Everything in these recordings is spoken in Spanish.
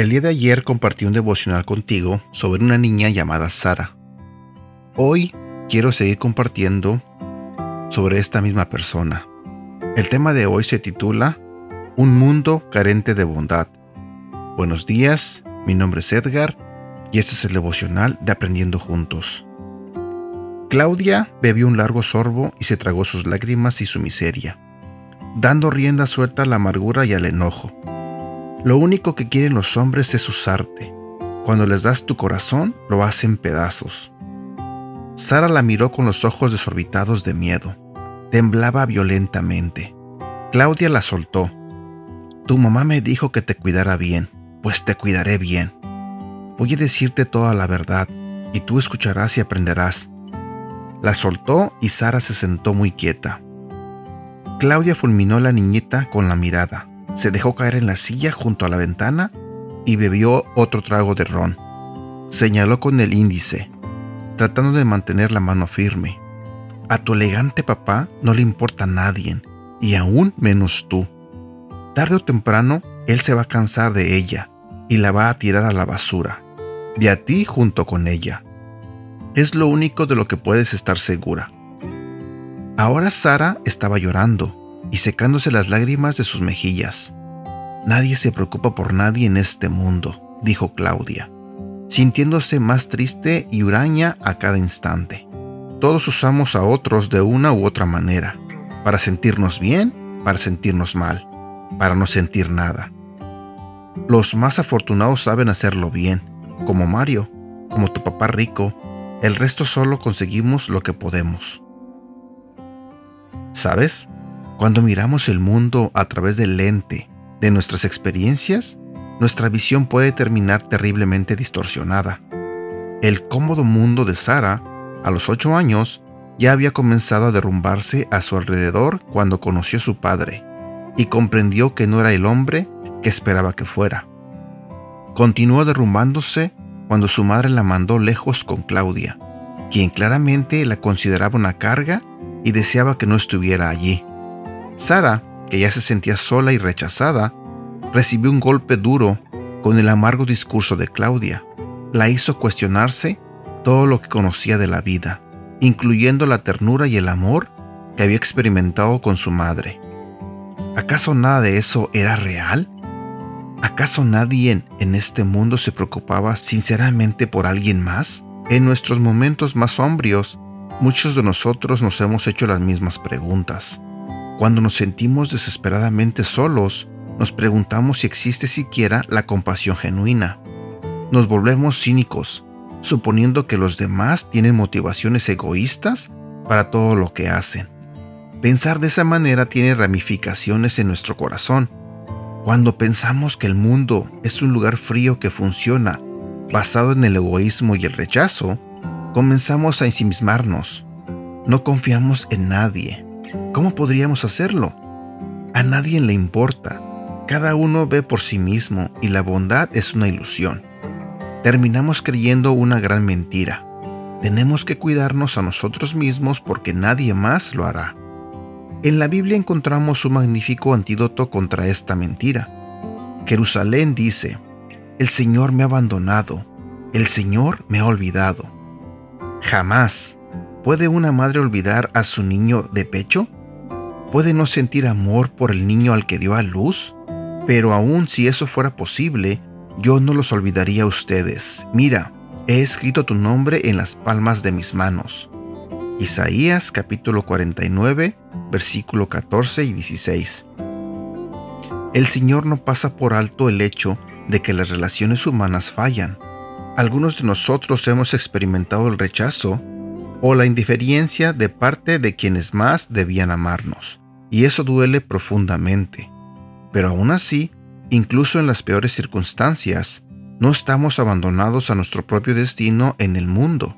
El día de ayer compartí un devocional contigo sobre una niña llamada Sara. Hoy quiero seguir compartiendo sobre esta misma persona. El tema de hoy se titula Un mundo carente de bondad. Buenos días, mi nombre es Edgar y este es el devocional de Aprendiendo Juntos. Claudia bebió un largo sorbo y se tragó sus lágrimas y su miseria, dando rienda suelta a la amargura y al enojo. Lo único que quieren los hombres es usarte. Cuando les das tu corazón, lo hacen pedazos. Sara la miró con los ojos desorbitados de miedo. Temblaba violentamente. Claudia la soltó. Tu mamá me dijo que te cuidara bien, pues te cuidaré bien. Voy a decirte toda la verdad, y tú escucharás y aprenderás. La soltó y Sara se sentó muy quieta. Claudia fulminó a la niñita con la mirada se dejó caer en la silla junto a la ventana y bebió otro trago de ron. Señaló con el índice, tratando de mantener la mano firme. A tu elegante papá no le importa nadie, y aún menos tú. Tarde o temprano, él se va a cansar de ella y la va a tirar a la basura, de a ti junto con ella. Es lo único de lo que puedes estar segura. Ahora Sara estaba llorando y secándose las lágrimas de sus mejillas. Nadie se preocupa por nadie en este mundo, dijo Claudia, sintiéndose más triste y huraña a cada instante. Todos usamos a otros de una u otra manera, para sentirnos bien, para sentirnos mal, para no sentir nada. Los más afortunados saben hacerlo bien, como Mario, como tu papá rico, el resto solo conseguimos lo que podemos. ¿Sabes? Cuando miramos el mundo a través del lente de nuestras experiencias, nuestra visión puede terminar terriblemente distorsionada. El cómodo mundo de Sara, a los ocho años, ya había comenzado a derrumbarse a su alrededor cuando conoció a su padre y comprendió que no era el hombre que esperaba que fuera. Continuó derrumbándose cuando su madre la mandó lejos con Claudia, quien claramente la consideraba una carga y deseaba que no estuviera allí. Sara, que ya se sentía sola y rechazada, recibió un golpe duro con el amargo discurso de Claudia. La hizo cuestionarse todo lo que conocía de la vida, incluyendo la ternura y el amor que había experimentado con su madre. ¿Acaso nada de eso era real? ¿Acaso nadie en este mundo se preocupaba sinceramente por alguien más? En nuestros momentos más sombrios, muchos de nosotros nos hemos hecho las mismas preguntas. Cuando nos sentimos desesperadamente solos, nos preguntamos si existe siquiera la compasión genuina. Nos volvemos cínicos, suponiendo que los demás tienen motivaciones egoístas para todo lo que hacen. Pensar de esa manera tiene ramificaciones en nuestro corazón. Cuando pensamos que el mundo es un lugar frío que funciona basado en el egoísmo y el rechazo, comenzamos a ensimismarnos. No confiamos en nadie, ¿Cómo podríamos hacerlo? A nadie le importa. Cada uno ve por sí mismo y la bondad es una ilusión. Terminamos creyendo una gran mentira. Tenemos que cuidarnos a nosotros mismos porque nadie más lo hará. En la Biblia encontramos un magnífico antídoto contra esta mentira. Jerusalén dice, El Señor me ha abandonado, el Señor me ha olvidado. Jamás ¿Puede una madre olvidar a su niño de pecho? ¿Puede no sentir amor por el niño al que dio a luz? Pero aun si eso fuera posible, yo no los olvidaría a ustedes. Mira, he escrito tu nombre en las palmas de mis manos. Isaías capítulo 49, versículo 14 y 16. El Señor no pasa por alto el hecho de que las relaciones humanas fallan. Algunos de nosotros hemos experimentado el rechazo o la indiferencia de parte de quienes más debían amarnos. Y eso duele profundamente. Pero aún así, incluso en las peores circunstancias, no estamos abandonados a nuestro propio destino en el mundo.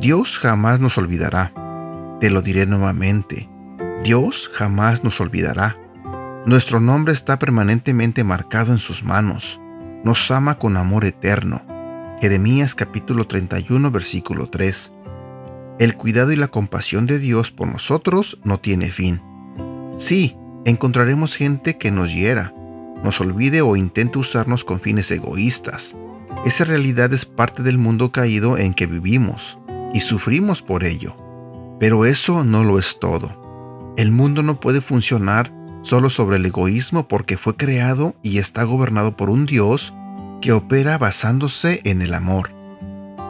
Dios jamás nos olvidará. Te lo diré nuevamente. Dios jamás nos olvidará. Nuestro nombre está permanentemente marcado en sus manos. nos ama con amor eterno. Jeremías capítulo 31 versículo 3. El cuidado y la compasión de Dios por nosotros no tiene fin. Sí, encontraremos gente que nos hiera, nos olvide o intente usarnos con fines egoístas. Esa realidad es parte del mundo caído en que vivimos y sufrimos por ello. Pero eso no lo es todo. El mundo no puede funcionar solo sobre el egoísmo porque fue creado y está gobernado por un Dios que opera basándose en el amor.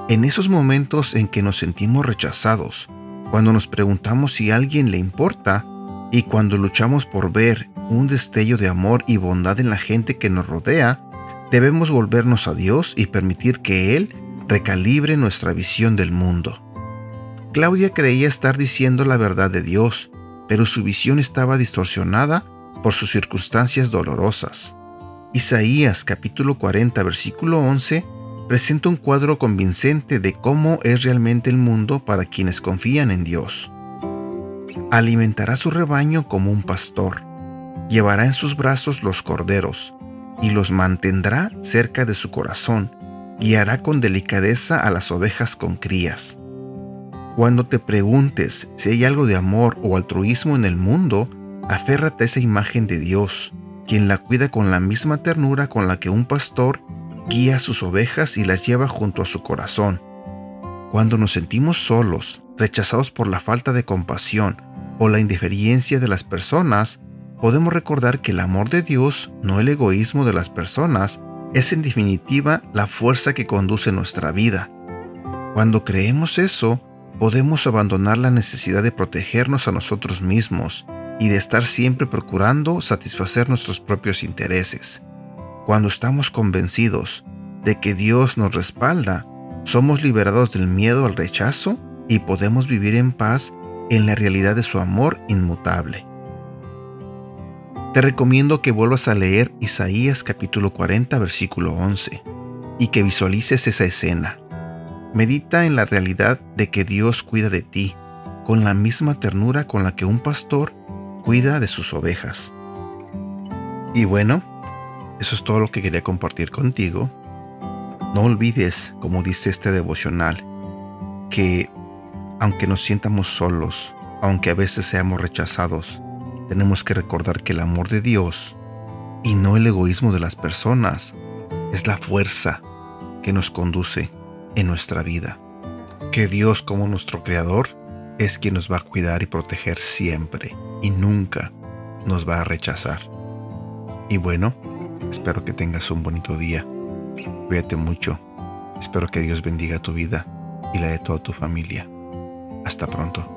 En esos momentos en que nos sentimos rechazados, cuando nos preguntamos si a alguien le importa y cuando luchamos por ver un destello de amor y bondad en la gente que nos rodea, debemos volvernos a Dios y permitir que Él recalibre nuestra visión del mundo. Claudia creía estar diciendo la verdad de Dios, pero su visión estaba distorsionada por sus circunstancias dolorosas. Isaías capítulo 40 versículo 11 presenta un cuadro convincente de cómo es realmente el mundo para quienes confían en Dios. Alimentará su rebaño como un pastor, llevará en sus brazos los corderos, y los mantendrá cerca de su corazón, guiará con delicadeza a las ovejas con crías. Cuando te preguntes si hay algo de amor o altruismo en el mundo, aférrate a esa imagen de Dios, quien la cuida con la misma ternura con la que un pastor guía sus ovejas y las lleva junto a su corazón. Cuando nos sentimos solos, rechazados por la falta de compasión o la indiferencia de las personas, podemos recordar que el amor de Dios, no el egoísmo de las personas, es en definitiva la fuerza que conduce nuestra vida. Cuando creemos eso, podemos abandonar la necesidad de protegernos a nosotros mismos y de estar siempre procurando satisfacer nuestros propios intereses. Cuando estamos convencidos de que Dios nos respalda, somos liberados del miedo al rechazo y podemos vivir en paz en la realidad de su amor inmutable. Te recomiendo que vuelvas a leer Isaías capítulo 40 versículo 11 y que visualices esa escena. Medita en la realidad de que Dios cuida de ti con la misma ternura con la que un pastor cuida de sus ovejas. Y bueno, eso es todo lo que quería compartir contigo. No olvides, como dice este devocional, que aunque nos sientamos solos, aunque a veces seamos rechazados, tenemos que recordar que el amor de Dios y no el egoísmo de las personas es la fuerza que nos conduce en nuestra vida. Que Dios como nuestro Creador es quien nos va a cuidar y proteger siempre y nunca nos va a rechazar. Y bueno, Espero que tengas un bonito día. Cuídate mucho. Espero que Dios bendiga tu vida y la de toda tu familia. Hasta pronto.